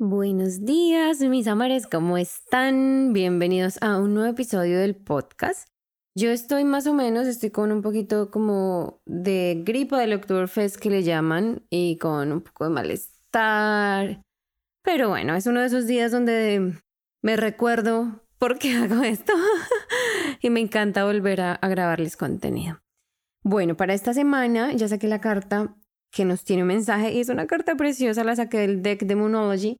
Buenos días, mis amores, ¿cómo están? Bienvenidos a un nuevo episodio del podcast. Yo estoy más o menos, estoy con un poquito como de gripa del Oktoberfest que le llaman y con un poco de malestar. Pero bueno, es uno de esos días donde me recuerdo por qué hago esto y me encanta volver a, grabarles contenido. Bueno, para esta semana ya saqué la carta que nos tiene un mensaje y es una carta preciosa, la saqué del deck de Moonology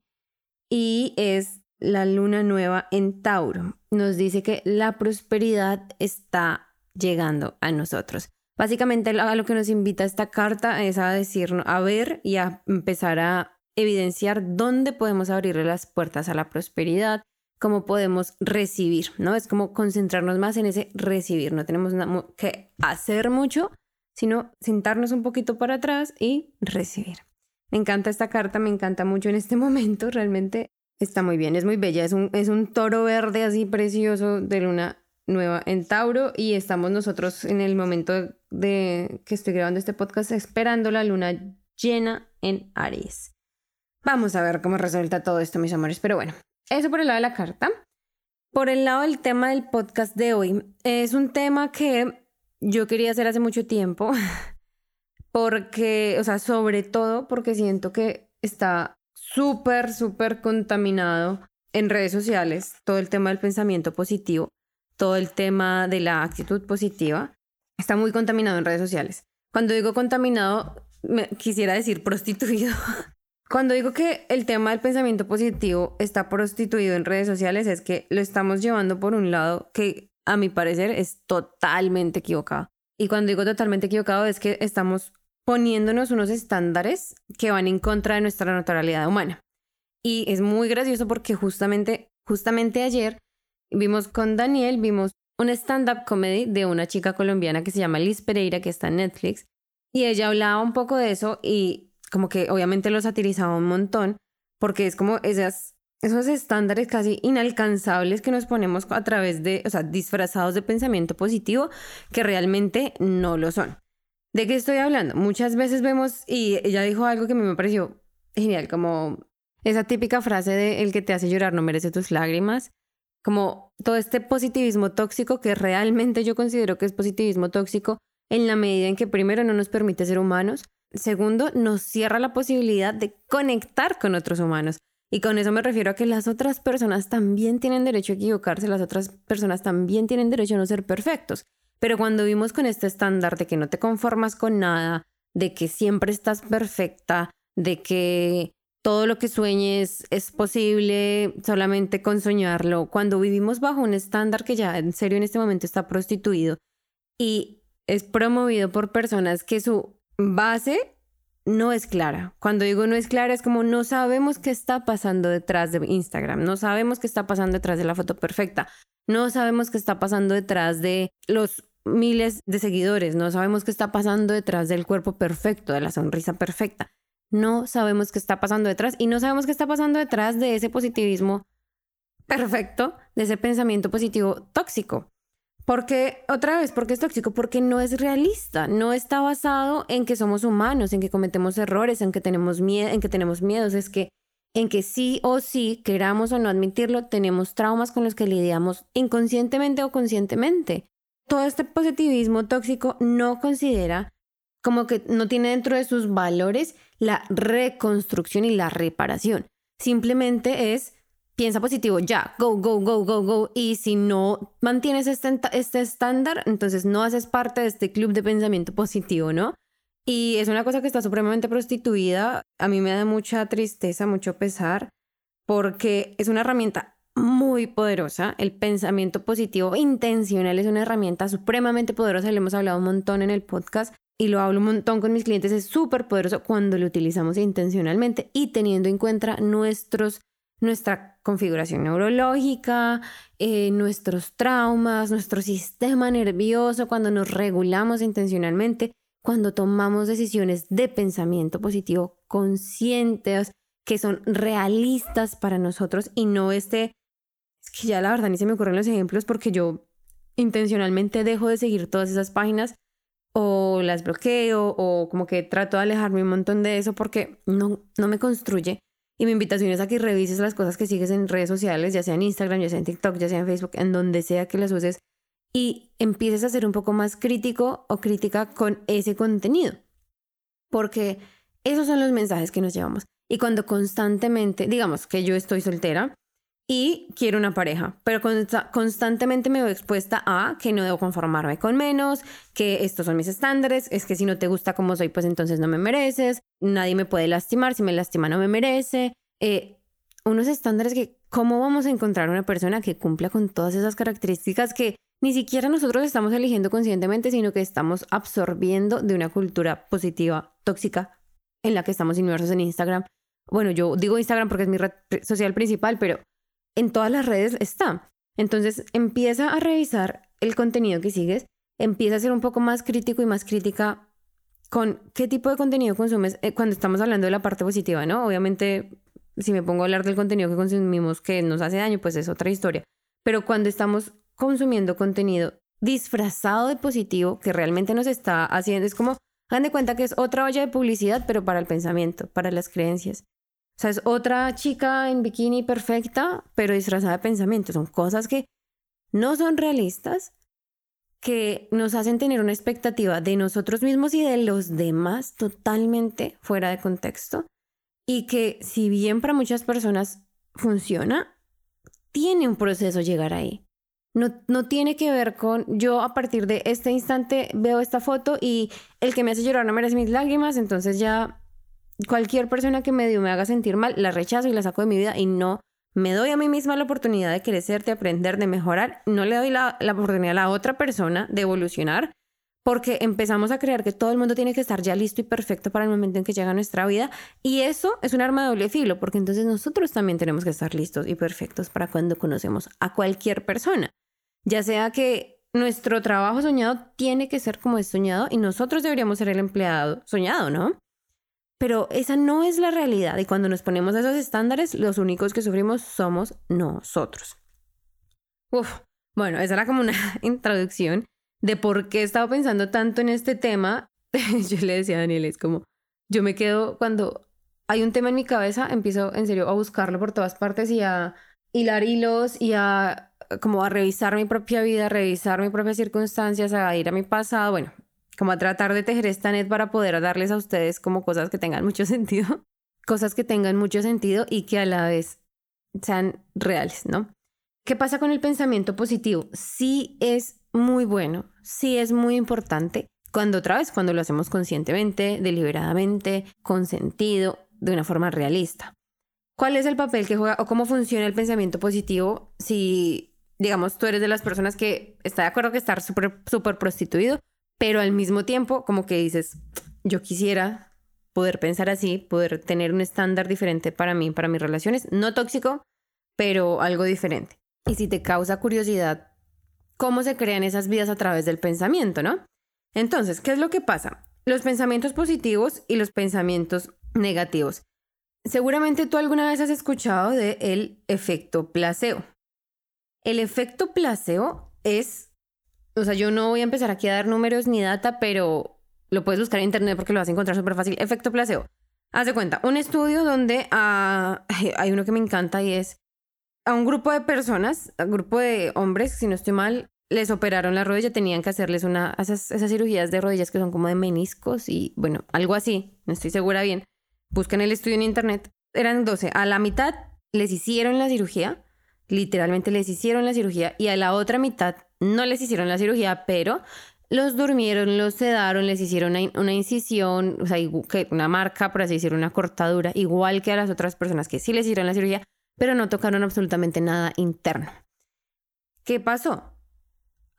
y es la luna nueva en Tauro. Nos dice que la prosperidad está llegando a nosotros. Básicamente a lo que nos invita esta carta es a decirnos, a ver y a empezar a evidenciar dónde podemos abrirle las puertas a la prosperidad, cómo podemos recibir, ¿no? Es como concentrarnos más en ese recibir, no tenemos que hacer mucho, sino sentarnos un poquito para atrás y recibir. Me encanta esta carta, me encanta mucho en este momento, realmente está muy bien, es muy bella, es un, es un toro verde así precioso de luna nueva en Tauro y estamos nosotros en el momento de que estoy grabando este podcast esperando la luna llena en Aries. Vamos a ver cómo resulta todo esto, mis amores, pero bueno, eso por el lado de la carta. Por el lado del tema del podcast de hoy, es un tema que yo quería hacer hace mucho tiempo. porque, o sea, sobre todo porque siento que está súper, súper contaminado en redes sociales todo el tema del pensamiento positivo, todo el tema de la actitud positiva, está muy contaminado en redes sociales. Cuando digo contaminado, me, quisiera decir prostituido. Cuando digo que el tema del pensamiento positivo está prostituido en redes sociales es que lo estamos llevando por un lado que a mi parecer es totalmente equivocado. Y cuando digo totalmente equivocado es que estamos poniéndonos unos estándares que van en contra de nuestra naturalidad humana. Y es muy gracioso porque justamente, justamente ayer vimos con Daniel, vimos un stand-up comedy de una chica colombiana que se llama Liz Pereira, que está en Netflix, y ella hablaba un poco de eso y como que obviamente lo satirizaba un montón, porque es como esas, esos estándares casi inalcanzables que nos ponemos a través de, o sea, disfrazados de pensamiento positivo, que realmente no lo son. ¿De qué estoy hablando? Muchas veces vemos, y ella dijo algo que me pareció genial, como esa típica frase de el que te hace llorar no merece tus lágrimas, como todo este positivismo tóxico que realmente yo considero que es positivismo tóxico en la medida en que primero no nos permite ser humanos, segundo nos cierra la posibilidad de conectar con otros humanos. Y con eso me refiero a que las otras personas también tienen derecho a equivocarse, las otras personas también tienen derecho a no ser perfectos. Pero cuando vimos con este estándar de que no te conformas con nada, de que siempre estás perfecta, de que todo lo que sueñes es posible solamente con soñarlo, cuando vivimos bajo un estándar que ya en serio en este momento está prostituido y es promovido por personas que su base no es clara. Cuando digo no es clara es como no sabemos qué está pasando detrás de Instagram, no sabemos qué está pasando detrás de la foto perfecta, no sabemos qué está pasando detrás de los miles de seguidores, no sabemos qué está pasando detrás del cuerpo perfecto, de la sonrisa perfecta. No sabemos qué está pasando detrás y no sabemos qué está pasando detrás de ese positivismo perfecto, de ese pensamiento positivo tóxico. Porque, otra vez, porque es tóxico? Porque no es realista, no está basado en que somos humanos, en que cometemos errores, en que tenemos miedo, en que tenemos miedos, es que en que sí o sí, queramos o no admitirlo, tenemos traumas con los que lidiamos inconscientemente o conscientemente todo este positivismo tóxico no considera como que no tiene dentro de sus valores la reconstrucción y la reparación. Simplemente es piensa positivo, ya, go, go, go, go, go. Y si no mantienes este, este estándar, entonces no haces parte de este club de pensamiento positivo, ¿no? Y es una cosa que está supremamente prostituida. A mí me da mucha tristeza, mucho pesar, porque es una herramienta muy poderosa. El pensamiento positivo intencional es una herramienta supremamente poderosa. Le hemos hablado un montón en el podcast y lo hablo un montón con mis clientes. Es súper poderoso cuando lo utilizamos intencionalmente y teniendo en cuenta nuestros, nuestra configuración neurológica, eh, nuestros traumas, nuestro sistema nervioso, cuando nos regulamos intencionalmente, cuando tomamos decisiones de pensamiento positivo conscientes que son realistas para nosotros y no este que ya la verdad ni se me ocurren los ejemplos porque yo intencionalmente dejo de seguir todas esas páginas o las bloqueo o como que trato de alejarme un montón de eso porque no, no me construye. Y mi invitación es a que revises las cosas que sigues en redes sociales, ya sea en Instagram, ya sea en TikTok, ya sea en Facebook, en donde sea que las uses, y empieces a ser un poco más crítico o crítica con ese contenido. Porque esos son los mensajes que nos llevamos. Y cuando constantemente, digamos que yo estoy soltera y quiero una pareja, pero constantemente me veo expuesta a que no debo conformarme con menos, que estos son mis estándares, es que si no te gusta como soy, pues entonces no me mereces, nadie me puede lastimar, si me lastima no me merece. Eh, unos estándares que, ¿cómo vamos a encontrar una persona que cumpla con todas esas características que ni siquiera nosotros estamos eligiendo conscientemente, sino que estamos absorbiendo de una cultura positiva, tóxica, en la que estamos inmersos en Instagram. Bueno, yo digo Instagram porque es mi red social principal, pero en todas las redes está. Entonces empieza a revisar el contenido que sigues, empieza a ser un poco más crítico y más crítica con qué tipo de contenido consumes eh, cuando estamos hablando de la parte positiva, ¿no? Obviamente, si me pongo a hablar del contenido que consumimos que nos hace daño, pues es otra historia. Pero cuando estamos consumiendo contenido disfrazado de positivo que realmente nos está haciendo, es como Hagan de cuenta que es otra olla de publicidad, pero para el pensamiento, para las creencias. O sea, es otra chica en bikini perfecta, pero disfrazada de pensamiento. Son cosas que no son realistas, que nos hacen tener una expectativa de nosotros mismos y de los demás totalmente fuera de contexto. Y que si bien para muchas personas funciona, tiene un proceso llegar ahí. No, tiene que ver con yo a partir de este instante veo esta foto y el que me hace llorar no merece mis lágrimas, entonces ya cualquier persona que medio me haga sentir mal la rechazo y la saco de mi vida y no me doy a mí misma la oportunidad de crecer, de aprender, de mejorar, no le doy la, la oportunidad a la otra persona de evolucionar porque empezamos a creer que todo el mundo tiene que estar ya listo y perfecto para el momento en que llega nuestra vida. Y eso es un arma de doble filo, porque entonces nosotros también tenemos que estar listos y perfectos para cuando conocemos a cualquier persona. Ya sea que nuestro trabajo soñado tiene que ser como es soñado y nosotros deberíamos ser el empleado soñado, ¿no? Pero esa no es la realidad y cuando nos ponemos a esos estándares, los únicos que sufrimos somos nosotros. Uf, bueno, esa era como una introducción de por qué he estado pensando tanto en este tema. yo le decía a Daniel, es como, yo me quedo cuando hay un tema en mi cabeza, empiezo en serio a buscarlo por todas partes y a hilar hilos y a como a revisar mi propia vida, a revisar mis propias circunstancias, a ir a mi pasado, bueno, como a tratar de tejer esta net para poder darles a ustedes como cosas que tengan mucho sentido, cosas que tengan mucho sentido y que a la vez sean reales, ¿no? ¿Qué pasa con el pensamiento positivo? Sí es muy bueno, sí es muy importante, cuando otra vez, cuando lo hacemos conscientemente, deliberadamente, con sentido, de una forma realista. ¿Cuál es el papel que juega o cómo funciona el pensamiento positivo si, digamos, tú eres de las personas que está de acuerdo que estar súper, prostituido, pero al mismo tiempo como que dices, yo quisiera poder pensar así, poder tener un estándar diferente para mí, para mis relaciones, no tóxico, pero algo diferente y si te causa curiosidad cómo se crean esas vidas a través del pensamiento, ¿no? Entonces, ¿qué es lo que pasa? Los pensamientos positivos y los pensamientos negativos. Seguramente tú alguna vez has escuchado de el efecto placebo. El efecto placebo es, o sea, yo no voy a empezar aquí a dar números ni data, pero lo puedes buscar en internet porque lo vas a encontrar súper fácil. Efecto placebo. Haz de cuenta, un estudio donde ah, hay uno que me encanta y es a un grupo de personas, a un grupo de hombres, si no estoy mal, les operaron la rodilla, tenían que hacerles una, esas, esas cirugías de rodillas que son como de meniscos y bueno, algo así, no estoy segura bien. Buscan el estudio en internet. Eran 12. A la mitad les hicieron la cirugía, literalmente les hicieron la cirugía, y a la otra mitad no les hicieron la cirugía, pero los durmieron, los sedaron, les hicieron una, incisión, o sea, una marca, por así una cortadura, igual que a las otras personas que sí les hicieron la cirugía, pero no tocaron absolutamente nada interno. ¿Qué pasó?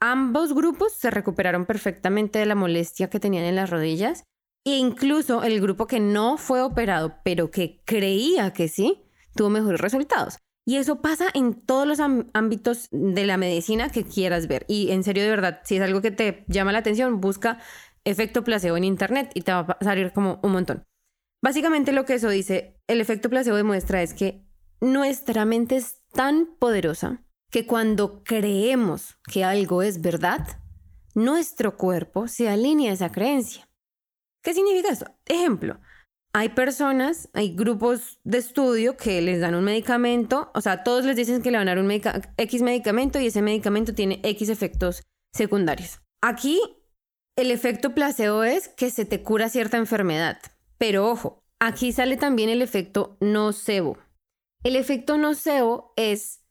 Ambos grupos se recuperaron perfectamente de la molestia que tenían en las rodillas e incluso el grupo que no fue operado, pero que creía que sí, tuvo mejores resultados. Y eso pasa en todos los ámbitos de la medicina que quieras ver. Y en serio, de verdad, si es algo que te llama la atención, busca efecto placebo en internet y te va a salir como un montón. Básicamente lo que eso dice, el efecto placebo demuestra es que nuestra mente es tan poderosa que cuando creemos que algo es verdad, nuestro cuerpo se alinea a esa creencia. ¿Qué significa eso? Ejemplo, hay personas, hay grupos de estudio que les dan un medicamento, o sea, todos les dicen que le van a dar un X medicamento y ese medicamento tiene X efectos secundarios. Aquí el efecto placebo es que se te cura cierta enfermedad, pero ojo, aquí sale también el efecto nocebo. El efecto nocebo es,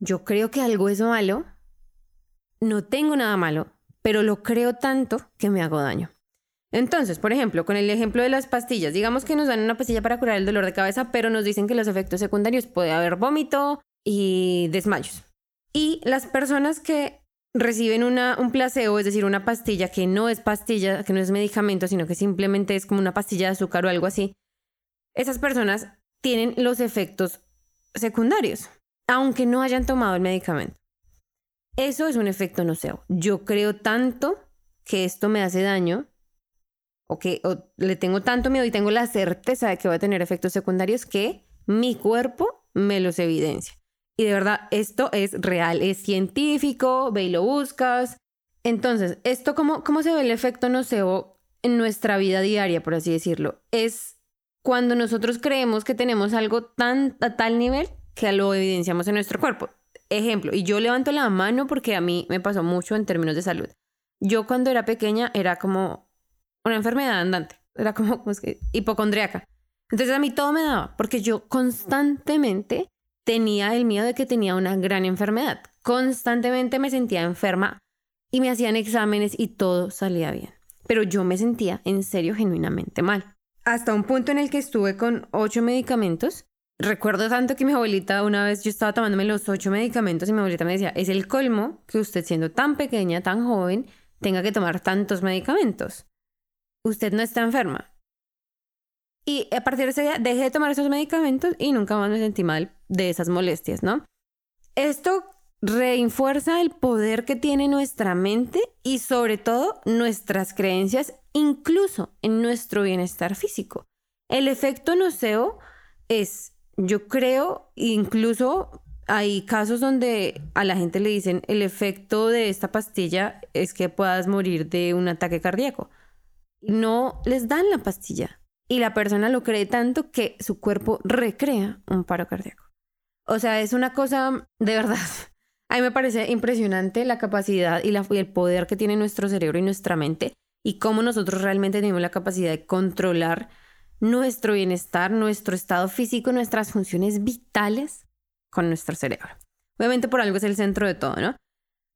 yo creo que algo es malo, no tengo nada malo, pero lo creo tanto que me hago daño. Entonces, por ejemplo, con el ejemplo de las pastillas, digamos que nos dan una pastilla para curar el dolor de cabeza, pero nos dicen que los efectos secundarios puede haber vómito y desmayos. Y las personas que reciben una, un placebo, es decir, una pastilla que no es pastilla, que no es medicamento, sino que simplemente es como una pastilla de azúcar o algo así, esas personas tienen los efectos secundarios, aunque no hayan tomado el medicamento. Eso es un efecto nocebo. Yo creo tanto que esto me hace daño o que le tengo tanto miedo y tengo la certeza de que va a tener efectos secundarios que mi cuerpo me los evidencia. Y de verdad, esto es real, es científico, ve y lo buscas. Entonces, ¿esto cómo, cómo se ve el efecto nocebo en nuestra vida diaria, por así decirlo? Es cuando nosotros creemos que tenemos algo tan a tal nivel que lo evidenciamos en nuestro cuerpo. Ejemplo, y yo levanto la mano porque a mí me pasó mucho en términos de salud. Yo cuando era pequeña era como una enfermedad andante, era como, como es que, hipocondriaca. Entonces a mí todo me daba, porque yo constantemente tenía el miedo de que tenía una gran enfermedad. Constantemente me sentía enferma y me hacían exámenes y todo salía bien. Pero yo me sentía en serio genuinamente mal. Hasta un punto en el que estuve con ocho medicamentos. Recuerdo tanto que mi abuelita una vez yo estaba tomándome los ocho medicamentos y mi abuelita me decía, es el colmo que usted siendo tan pequeña, tan joven, tenga que tomar tantos medicamentos. Usted no está enferma. Y a partir de ese día dejé de tomar esos medicamentos y nunca más me sentí mal de esas molestias, ¿no? Esto refuerza el poder que tiene nuestra mente y sobre todo nuestras creencias, incluso en nuestro bienestar físico. El efecto noceo es, yo creo, incluso hay casos donde a la gente le dicen el efecto de esta pastilla es que puedas morir de un ataque cardíaco. No les dan la pastilla y la persona lo cree tanto que su cuerpo recrea un paro cardíaco. O sea, es una cosa de verdad. A mí me parece impresionante la capacidad y, el poder que tiene nuestro cerebro y nuestra mente y cómo nosotros realmente tenemos la capacidad de controlar nuestro bienestar, nuestro estado físico, nuestras funciones vitales con nuestro cerebro. Obviamente por algo es el centro de todo, ¿no?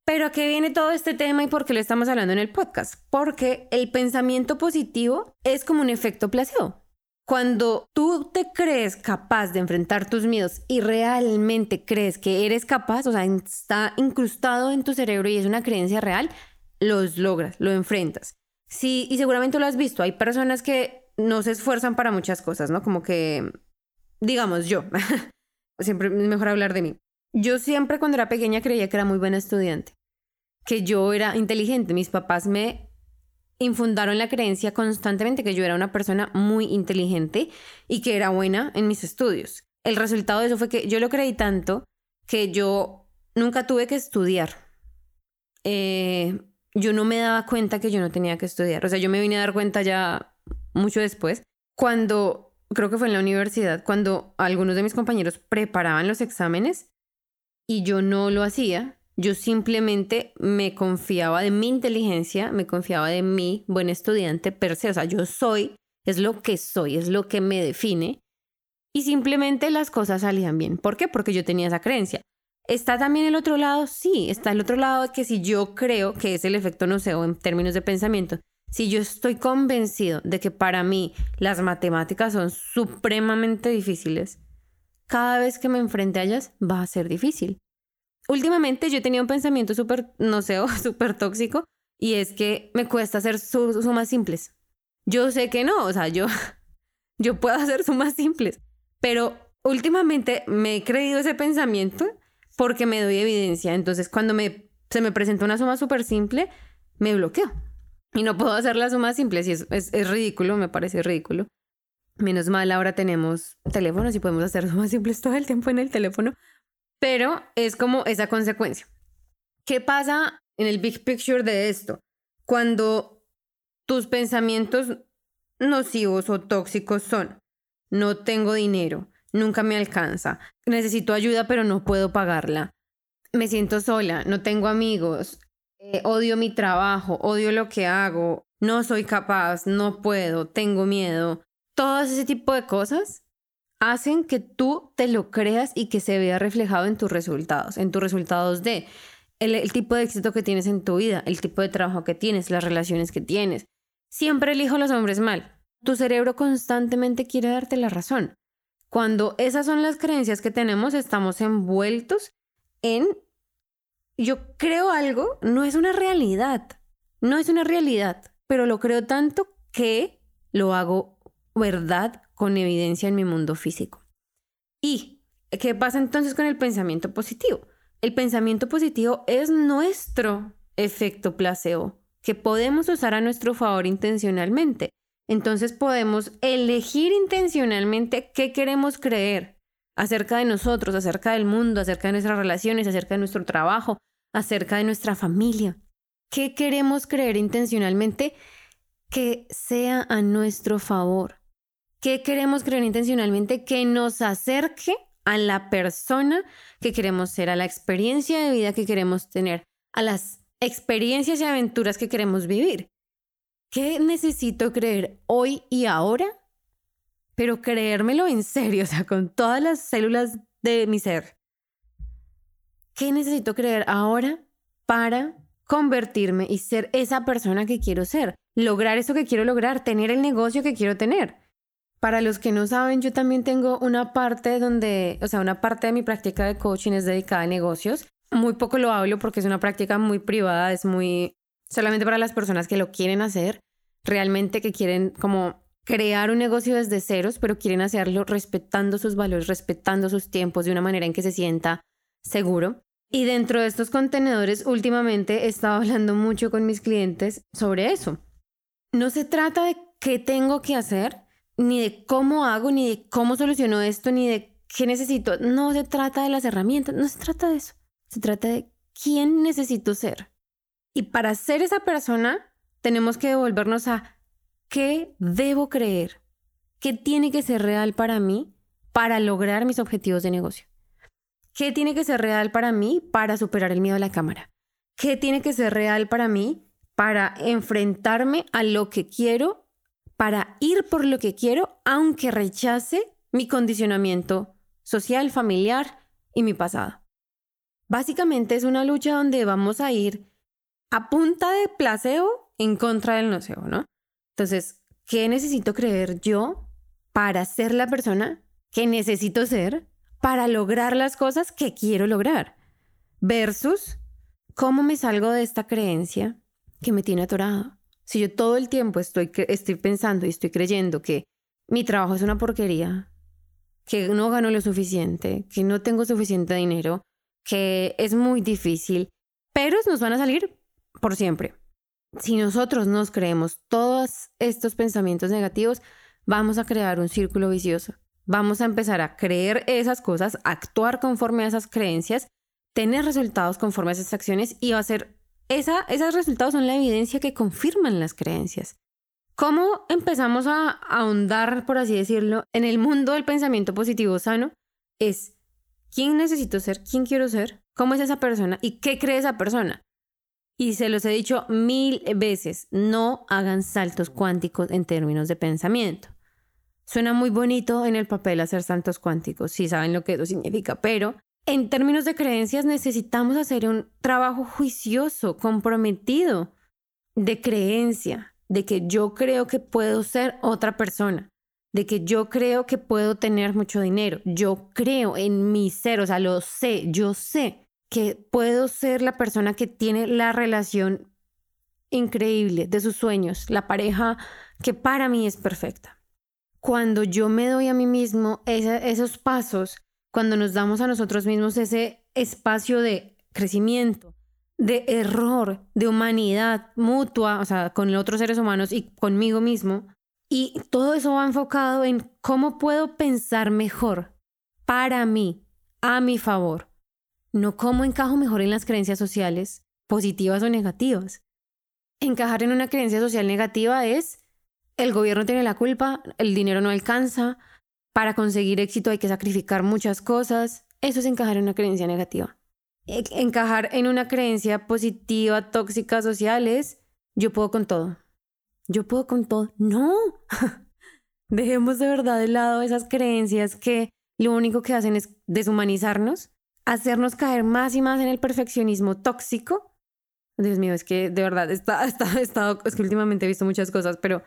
Pero ¿a qué viene todo este tema y por qué lo estamos hablando en el podcast? Porque el pensamiento positivo es como un efecto placebo. Cuando tú te crees capaz de enfrentar tus miedos y realmente crees que eres capaz, o sea, está incrustado en tu cerebro y es una creencia real, los logras, lo enfrentas. Sí, y seguramente lo has visto, hay personas que no se esfuerzan para muchas cosas, ¿no? Como que, digamos, yo, siempre es mejor hablar de mí. Yo siempre cuando era pequeña creía que era muy buena estudiante que yo era inteligente. Mis papás me infundaron la creencia constantemente que yo era una persona muy inteligente y que era buena en mis estudios. El resultado de eso fue que yo lo creí tanto que yo nunca tuve que estudiar. Eh, yo no me daba cuenta que yo no tenía que estudiar. O sea, yo me vine a dar cuenta ya mucho después, cuando, creo que fue en la universidad, cuando algunos de mis compañeros preparaban los exámenes y yo no lo hacía, yo simplemente me confiaba de mi inteligencia, me confiaba de mi buen estudiante per se. O sea, yo soy, es lo que soy, es lo que me define. Y simplemente las cosas salían bien. ¿Por qué? Porque yo tenía esa creencia. ¿Está también el otro lado? Sí, está el otro lado que si yo creo que es el efecto noceo en términos de pensamiento, si yo estoy convencido de que para mí las matemáticas son supremamente difíciles, cada vez que me enfrente a ellas va a ser difícil últimamente yo tenía un pensamiento súper, no sé, súper tóxico y es que me cuesta hacer sumas simples. Yo sé que no, o sea, yo, yo puedo hacer sumas simples, pero últimamente me he creído ese pensamiento porque me doy evidencia. Entonces, cuando me, se me presenta una suma súper simple, me bloqueo y no puedo hacer las sumas simples y es, es ridículo, me parece ridículo. Menos mal, ahora tenemos teléfonos y podemos hacer sumas simples todo el tiempo en el teléfono, pero es como esa consecuencia. ¿Qué pasa en el big picture de esto? Cuando tus pensamientos nocivos o tóxicos son, no tengo dinero, nunca me alcanza, necesito ayuda pero no puedo pagarla, me siento sola, no tengo amigos, eh, odio mi trabajo, odio lo que hago, no soy capaz, no puedo, tengo miedo. Todo ese tipo de cosas hacen que tú te lo creas y que se vea reflejado en tus resultados, en tus resultados de el, tipo de éxito que tienes en tu vida, el tipo de trabajo que tienes, las relaciones que tienes. Siempre elijo los hombres mal. Tu cerebro constantemente quiere darte la razón. Cuando esas son las creencias que tenemos, estamos envueltos en yo creo algo, no es una realidad. No es una realidad, pero lo creo tanto que lo hago verdad con evidencia en mi mundo físico. ¿Y qué pasa entonces con el pensamiento positivo? El pensamiento positivo es nuestro efecto placebo que podemos usar a nuestro favor intencionalmente. Entonces podemos elegir intencionalmente qué queremos creer acerca de nosotros, acerca del mundo, acerca de nuestras relaciones, acerca de nuestro trabajo, acerca de nuestra familia. ¿Qué queremos creer intencionalmente que sea a nuestro favor? ¿Qué queremos creer intencionalmente que nos acerque a la persona que queremos ser, a la experiencia de vida que queremos tener, a las experiencias y aventuras que queremos vivir. ¿Qué necesito creer hoy y ahora? Pero creérmelo en serio, o sea, con todas las células de mi ser. ¿Qué necesito creer ahora para convertirme y ser esa persona que quiero ser? Lograr eso que quiero lograr, tener el negocio que quiero tener. Para los que no saben, yo también tengo una parte donde, o sea, una parte de mi práctica de coaching es dedicada a negocios. Muy poco lo hablo porque es una práctica muy privada, es muy solamente para las personas que lo quieren hacer, realmente que quieren como crear un negocio desde ceros, pero quieren hacerlo respetando sus valores, respetando sus tiempos de una manera en que se sienta seguro. Y dentro de estos contenedores, últimamente he estado hablando mucho con mis clientes sobre eso. No se trata de qué tengo que hacer, ni de cómo hago, ni de cómo soluciono esto, ni de qué necesito. No se trata de las herramientas, no se trata de eso. Se trata de quién necesito ser. Y para ser esa persona, tenemos que devolvernos a qué debo creer, qué tiene que ser real para mí para lograr mis objetivos de negocio. ¿Qué tiene que ser real para mí para superar el miedo a la cámara? ¿Qué tiene que ser real para mí para enfrentarme a lo que quiero para ir por lo que quiero, aunque rechace mi condicionamiento social, familiar y mi pasado. Básicamente es una lucha donde vamos a ir a punta de placebo en contra del nocebo, ¿no? Entonces, ¿qué necesito creer yo para ser la persona que necesito ser para lograr las cosas que quiero lograr? Versus, ¿cómo me salgo de esta creencia que me tiene atorado? Si yo todo el tiempo estoy, estoy pensando y estoy creyendo que mi trabajo es una porquería, que no gano lo suficiente, que no tengo suficiente dinero, que es muy difícil, pero nos van a salir por siempre. Si nosotros nos creemos todos estos pensamientos negativos, vamos a crear un círculo vicioso. Vamos a empezar a creer esas cosas, actuar conforme a esas creencias, tener resultados conforme a esas acciones y va a ser esa, esos resultados son la evidencia que confirman las creencias. ¿Cómo empezamos a ahondar, por así decirlo, en el mundo del pensamiento positivo sano? Es quién necesito ser, quién quiero ser, cómo es esa persona y qué cree esa persona. Y se los he dicho mil veces, no hagan saltos cuánticos en términos de pensamiento. Suena muy bonito en el papel hacer saltos cuánticos, si saben lo que eso significa, pero en términos de creencias necesitamos hacer un trabajo juicioso, comprometido, de creencia, de que yo creo que puedo ser otra persona, de que yo creo que puedo tener mucho dinero, yo creo en mi ser, o sea, lo sé, yo sé que puedo ser la persona que tiene la relación increíble de sus sueños, la pareja que para mí es perfecta. Cuando yo me doy a mí mismo esos pasos, cuando nos damos a nosotros mismos ese espacio de crecimiento, de error, de humanidad mutua, o sea, con otros seres humanos y conmigo mismo. Y todo eso va enfocado en cómo puedo pensar mejor para mí, a mi favor, no cómo encajo mejor en las creencias sociales, positivas o negativas. Encajar en una creencia social negativa es el gobierno tiene la culpa, el dinero no alcanza, para conseguir éxito hay que sacrificar muchas cosas. Eso es encajar en una creencia negativa. E, encajar en una creencia positiva, tóxica, social es yo puedo con todo. Yo puedo con todo. No. Dejemos de verdad de lado esas creencias que lo único que hacen es deshumanizarnos, hacernos caer más y más en el perfeccionismo tóxico. Dios mío, es que de verdad está, está, estado, es que últimamente he visto muchas cosas, pero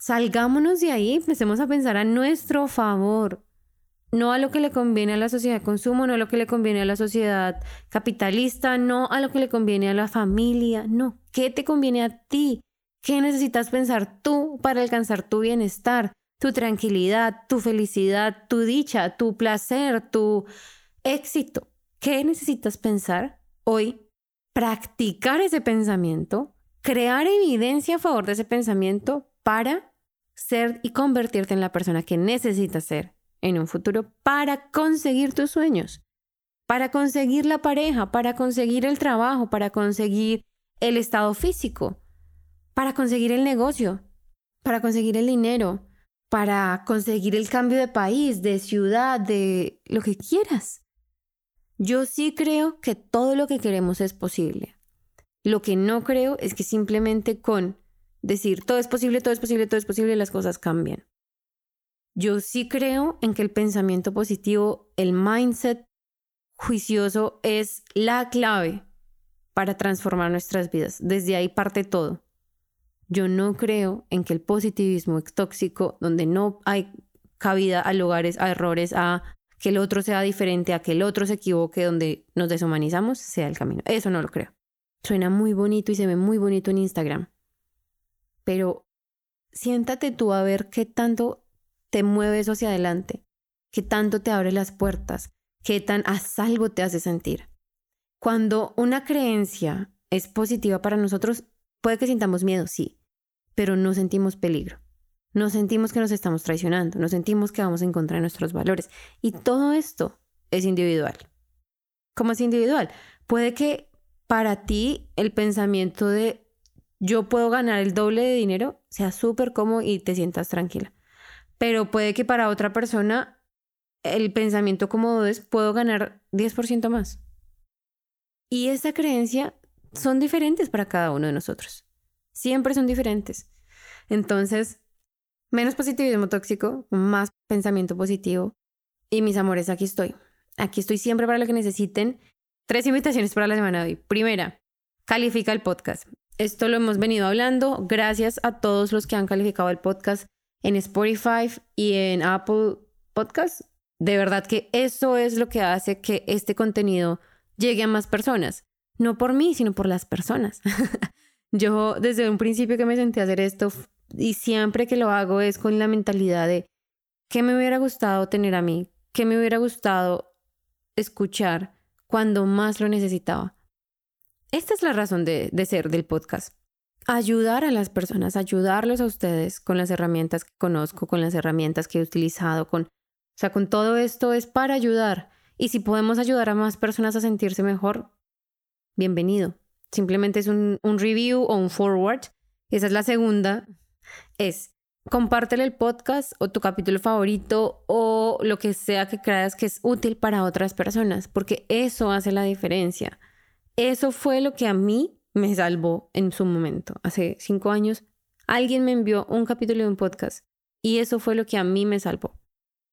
salgámonos de ahí, empecemos a pensar a nuestro favor, no a lo que le conviene a la sociedad de consumo, no a lo que le conviene a la sociedad capitalista, no a lo que le conviene a la familia, no, ¿qué te conviene a ti? ¿Qué necesitas pensar tú para alcanzar tu bienestar, tu tranquilidad, tu felicidad, tu dicha, tu placer, tu éxito? ¿Qué necesitas pensar hoy? Practicar ese pensamiento, crear evidencia a favor de ese pensamiento para ser y convertirte en la persona que necesitas ser en un futuro para conseguir tus sueños, para conseguir la pareja, para conseguir el trabajo, para conseguir el estado físico, para conseguir el negocio, para conseguir el dinero, para conseguir el cambio de país, de ciudad, de lo que quieras. Yo sí creo que todo lo que queremos es posible. Lo que no creo es que simplemente con decir todo es posible, todo es posible, todo es posible, las cosas cambian. Yo sí creo en que el pensamiento positivo, el mindset juicioso es la clave para transformar nuestras vidas. Desde ahí parte todo. Yo no creo en que el positivismo es tóxico, donde no hay cabida a lugares, a errores, a que el otro sea diferente, a que el otro se equivoque, donde nos deshumanizamos, sea el camino. Eso no lo creo. Suena muy bonito y se ve muy bonito en Instagram. Pero siéntate tú a ver qué tanto te mueve eso hacia adelante, qué tanto te abre las puertas, qué tan a salvo te hace sentir. Cuando una creencia es positiva para nosotros, puede que sintamos miedo, sí, pero no sentimos peligro. No sentimos que nos estamos traicionando, no sentimos que vamos en contra de nuestros valores. Y todo esto es individual. ¿Cómo es individual? Puede que para ti el pensamiento de yo puedo ganar el doble de dinero sea súper cómodo y te sientas tranquila pero puede que para otra persona el pensamiento cómodo es puedo ganar 10% más. Y esa creencia son diferentes para cada uno de nosotros. Siempre son diferentes. Entonces, menos positivismo tóxico, más pensamiento positivo. Y mis amores, aquí estoy. Aquí estoy siempre para lo que necesiten. Tres invitaciones para la semana de hoy. Primera, califica el podcast. Esto lo hemos venido hablando. Gracias a todos los que han calificado el podcast en Spotify y en Apple Podcasts. De verdad que eso es lo que hace que este contenido llegue a más personas. No por mí, sino por las personas. Yo desde un principio que me senté a hacer esto y siempre que lo hago es con la mentalidad de qué me hubiera gustado tener a mí, qué me hubiera gustado escuchar cuando más lo necesitaba. Esta es la razón de, ser del podcast ayudar a las personas, ayudarlos a ustedes con las herramientas que conozco, con las herramientas que he utilizado, con, o sea, con todo esto es para ayudar. Y si podemos ayudar a más personas a sentirse mejor, bienvenido. Simplemente es un, un review o un forward. Esa es la segunda. Es compártele el podcast o tu capítulo favorito o lo que sea que creas que es útil para otras personas, porque eso hace la diferencia. Eso fue lo que a mí me salvó en su momento. Hace cinco años, alguien me envió un capítulo de un podcast y eso fue lo que a mí me salvó.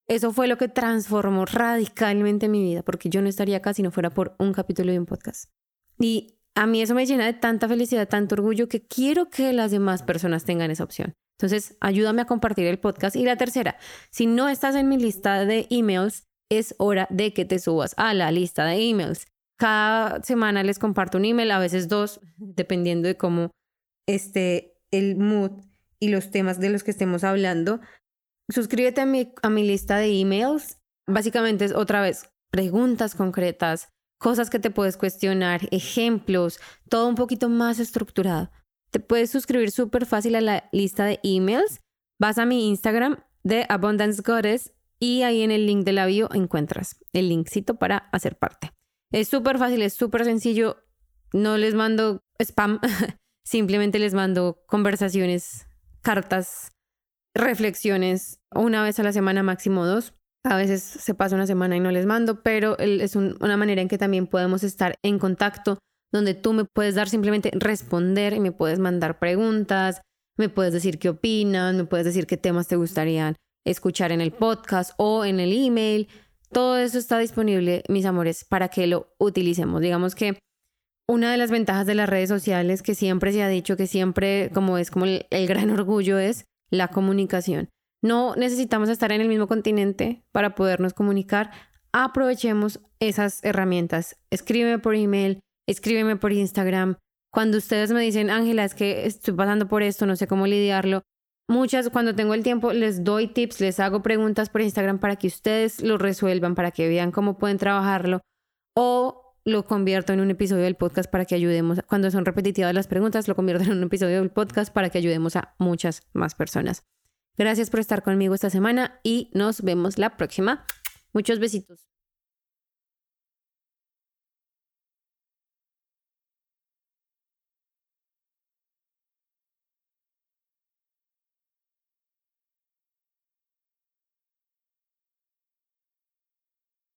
Eso fue lo que transformó radicalmente mi vida, porque yo no estaría acá si no fuera por un capítulo de un podcast. Y a mí eso me llena de tanta felicidad, tanto orgullo, que quiero que las demás personas tengan esa opción. Entonces, ayúdame a compartir el podcast. Y la tercera, si no estás en mi lista de emails, es hora de que te subas a la lista de emails. Cada semana les comparto un email, a veces dos, dependiendo de cómo esté el mood y los temas de los que estemos hablando. Suscríbete a mi, a mi lista de emails. Básicamente es otra vez preguntas concretas, cosas que te puedes cuestionar, ejemplos, todo un poquito más estructurado. Te puedes suscribir súper fácil a la lista de emails. Vas a mi Instagram de Abundance Goddess y ahí en el link de la bio encuentras el linkcito para hacer parte. Es súper fácil, es súper sencillo. No les mando spam, simplemente les mando conversaciones, cartas reflexiones una vez a la semana, máximo dos. A veces se pasa una semana y no les mando, pero es una manera en que también podemos estar en contacto, donde tú me puedes dar simplemente responder y me puedes mandar preguntas, me puedes decir qué opinas, me puedes decir qué temas te gustaría escuchar en el podcast o en el email. Todo eso está disponible, mis amores, para que lo utilicemos. Digamos que una de las ventajas de las redes sociales que siempre se ha dicho que siempre como es como el, el gran orgullo es la comunicación. No necesitamos estar en el mismo continente para podernos comunicar. Aprovechemos esas herramientas. Escríbeme por email, escríbeme por Instagram. Cuando ustedes me dicen, Ángela, es que estoy pasando por esto, no sé cómo lidiarlo. Muchas, cuando tengo el tiempo, les doy tips, les hago preguntas por Instagram para que ustedes lo resuelvan, para que vean cómo pueden trabajarlo. O lo convierto en un episodio del podcast para que ayudemos, cuando son repetitivas las preguntas, lo convierto en un episodio del podcast para que ayudemos a muchas más personas. Gracias por estar conmigo esta semana y nos vemos la próxima. Muchos besitos.